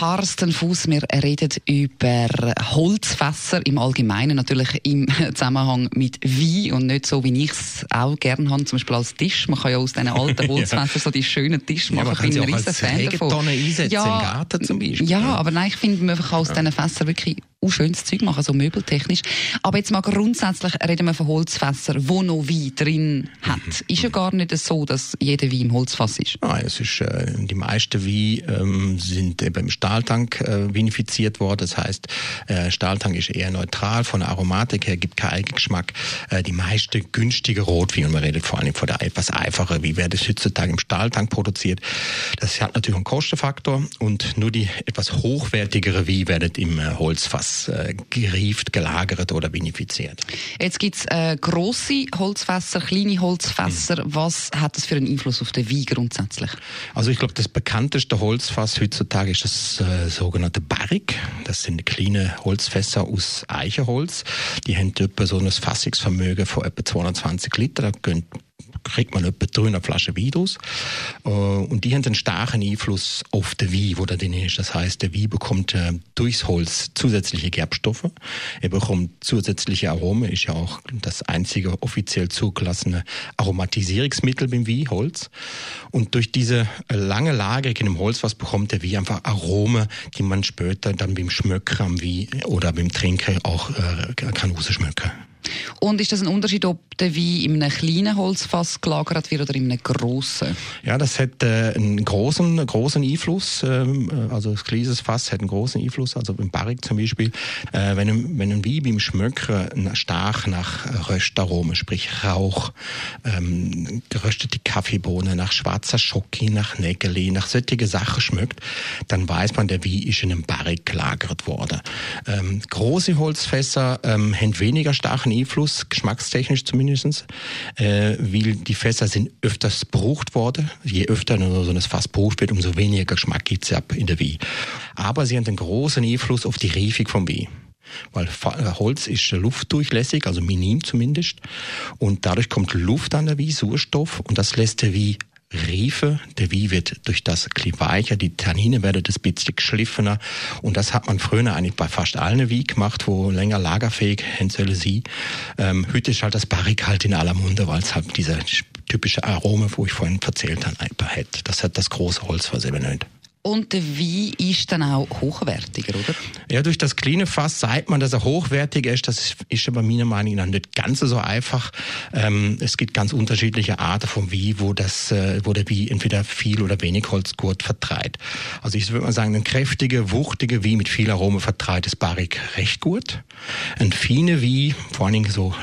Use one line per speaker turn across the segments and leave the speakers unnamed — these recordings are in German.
Carsten Fuß. Wir reden über Holzfässer im Allgemeinen, natürlich im Zusammenhang mit Wein und nicht so, wie ich es auch gerne habe, zum Beispiel als Tisch. Man kann ja aus diesen alten Holzfässern ja. so die schönen Tisch machen.
Ja, kann sie auch als Fan davon. einsetzen ja, im Garten zum Beispiel.
Ja, aber nein, ich finde, man kann aus ja. diesen Fässern wirklich auch schönes Zeug machen, so möbeltechnisch. Aber jetzt mal grundsätzlich reden wir von Holzfässern, wo noch Wein drin hat. Mhm. Ist ja gar nicht so, dass jeder Wein im Holzfass ist.
Nein, es ist, äh, die meisten Wein ähm, sind eben im Stahltank äh, vinifiziert worden. Das heißt, äh, Stahltank ist eher neutral, von der Aromatik her gibt keinen Eigengeschmack. Äh, die meisten günstige Rotwein, und man redet vor allem von der etwas einfacher, wie wird es heutzutage im Stahltank produziert. Das hat natürlich einen Kostenfaktor und nur die etwas hochwertigere Wein werden im äh, Holzfass Holz äh, gerieft, gelagert oder vinifiziert.
Jetzt gibt es äh, grosse Holzfässer, kleine Holzfässer. Mhm. Was hat das für einen Einfluss auf den Wein grundsätzlich?
Also ich glaube, das bekannteste Holzfass heutzutage ist das äh, sogenannte Barrique. Das sind kleine Holzfässer aus Eichenholz. Die haben etwa so ein Fassungsvermögen von etwa 220 Liter. Da kriegt man etwa 300 Flaschen Wein draus. Äh, und die haben einen starken Einfluss auf den Wein, wo da ist. Das heißt, der Wein bekommt äh, durchs Holz zusätzliche Gerbstoffe. Er bekommt zusätzliche Aromen, ist ja auch das einzige offiziell zugelassene Aromatisierungsmittel beim Wein, Holz. Und durch diese lange Lagerung in dem Holz, was bekommt der Wein einfach Aromen, die man später dann beim Schmöcken am Wein oder beim Trinken auch äh, kann rausschmecken.
Und ist das ein Unterschied, ob der Wein in einem kleinen Holzfass gelagert wird oder in einem grossen?
Ja, das hat äh, einen großen, großen Einfluss. Ähm, äh, also das kleines Fass hat einen großen Einfluss. Also im Barrik zum Beispiel, äh, wenn, wenn ein Wein beim Schmöcken stark nach Röstaromen, sprich Rauch, ähm, geröstete Kaffeebohnen, nach schwarzer Schoki, nach Nägeli, nach solche Sachen schmeckt, dann weiß man, der Wein ist in einem Barrik gelagert worden. Ähm, große Holzfässer ähm, haben weniger starken starken Einfluss, geschmackstechnisch zumindest, äh, weil die Fässer sind öfters brucht worden. Je öfter so ein Fass brucht wird, umso weniger Geschmack gibt es in der Wein. Aber sie haben einen großen Einfluss auf die Reifung vom Wein weil Holz ist luftdurchlässig, also minim zumindest, und dadurch kommt Luft an der Wein, Sauerstoff, und das lässt der Wein Riefe. Der Wein wird durch das ein weicher, die Tannine werden das bisschen geschliffener. Und das hat man früher eigentlich bei fast allen Wein gemacht, wo länger lagerfähig Hänzelle sie. Ähm, heute ist halt das Barrik halt in aller Munde, weil es halt diese typische Arome, wo ich vorhin erzählt habe, hat. Das hat das große Holz, nicht.
Und der Wein ist dann auch hochwertiger, oder?
Ja, durch das kleine Fass sagt man, dass er hochwertiger ist. Das ist aber meiner Meinung nach nicht ganz so einfach. Ähm, es gibt ganz unterschiedliche Arten von Wein, wo, das, äh, wo der Wein entweder viel oder wenig Holz gut vertreibt. Also ich würde mal sagen, ein kräftiger, wuchtiger Wein mit viel Aroma vertreibt das Barrik recht gut. Ein feiner Wein, vor allen Dingen so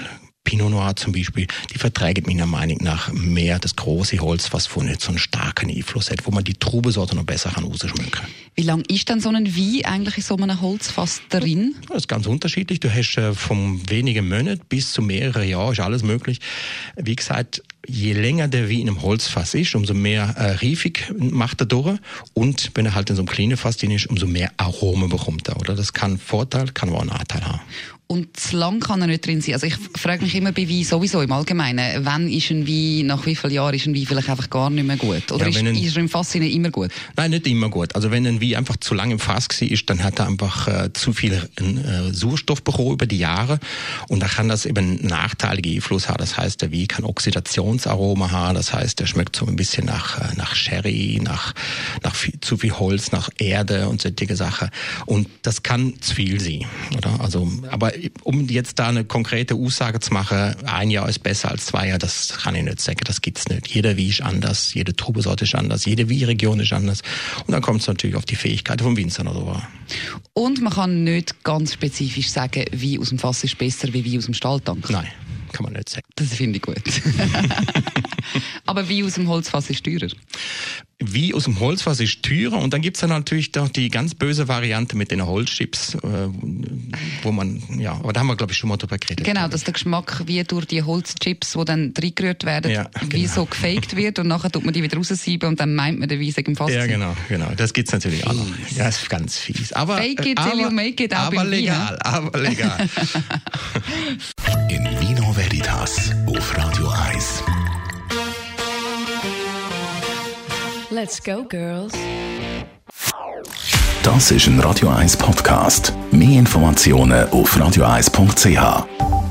Pinot Noir zum Beispiel, die verträgt meiner Meinung nach mehr das große Holz, was von nicht so einen starken Einfluss hat, wo man die Trubesorte noch besser kann rausschmecken
Wie lang ist denn so ein Wein eigentlich in so einem Holzfass drin?
Das ist ganz unterschiedlich. Du hast äh, von wenigen Monaten bis zu mehreren Jahren, ist alles möglich. Wie gesagt, je länger der Wein in einem Holzfass ist, umso mehr äh, Riefig macht er durch. Und wenn er halt in so einem kleinen Fass drin ist, umso mehr Aromen bekommt er. Oder? Das kann Vorteil, kann aber auch Nachteil haben.
Und zu lang kann er nicht drin sein. Also ich frage mich immer bei Wein sowieso im Allgemeinen, wann ist ein Wein, nach wie vielen Jahren ist ein Wein vielleicht einfach gar nicht mehr gut? Oder ja, ist, ein, ist er im Fass immer gut?
Nein, nicht immer gut. Also wenn ein Wein einfach zu lange im Fass ist, dann hat er einfach äh, zu viel äh, Sauerstoff bekommen über die Jahre und da kann das eben einen nachteiligen Einfluss haben. Das heißt, der Wein kann Oxidationsaroma haben, das heißt, der schmeckt so ein bisschen nach, äh, nach Sherry, nach, nach viel, zu viel Holz, nach Erde und solche Sachen. Und das kann zu viel sein, oder? Also, aber um jetzt da eine konkrete Aussage zu machen, ein Jahr ist besser als zwei Jahre, das kann ich nicht sagen, das gibt's nicht. Jeder Wein ist anders, jede Trubesorte ist anders, jede Weinregion ist anders. Und dann kommt es natürlich auf die Fähigkeit vom Winzer oder so.
Und man kann nicht ganz spezifisch sagen, wie aus dem Fass ist besser wie wie aus dem Stahltank.
Nein kann man nicht sagen.
Das finde ich gut. Aber wie aus dem Holzfass ist teurer?
Wie aus dem Holzfass ist teurer und dann gibt's dann natürlich doch die ganz böse Variante mit den Holzchips, äh, wo man, ja, aber da haben wir glaube ich schon mal drüber geredet.
Genau, dass der Geschmack wie durch die Holzchips, die dann reingerührt werden, ja, genau. wie so gefaked wird und nachher tut man die wieder raussieben und dann meint man, der Weise im Fass.
Ja, genau, genau. Das gibt's natürlich auch noch. Ja, das ist ganz fies. Aber,
Fake it till you make it,
auch aber legal, Wein. aber legal.
In Vino Veritas auf Radio 1.
Let's go, girls.
Das ist ein Radio 1 Podcast. Mehr Informationen auf radio1.ch.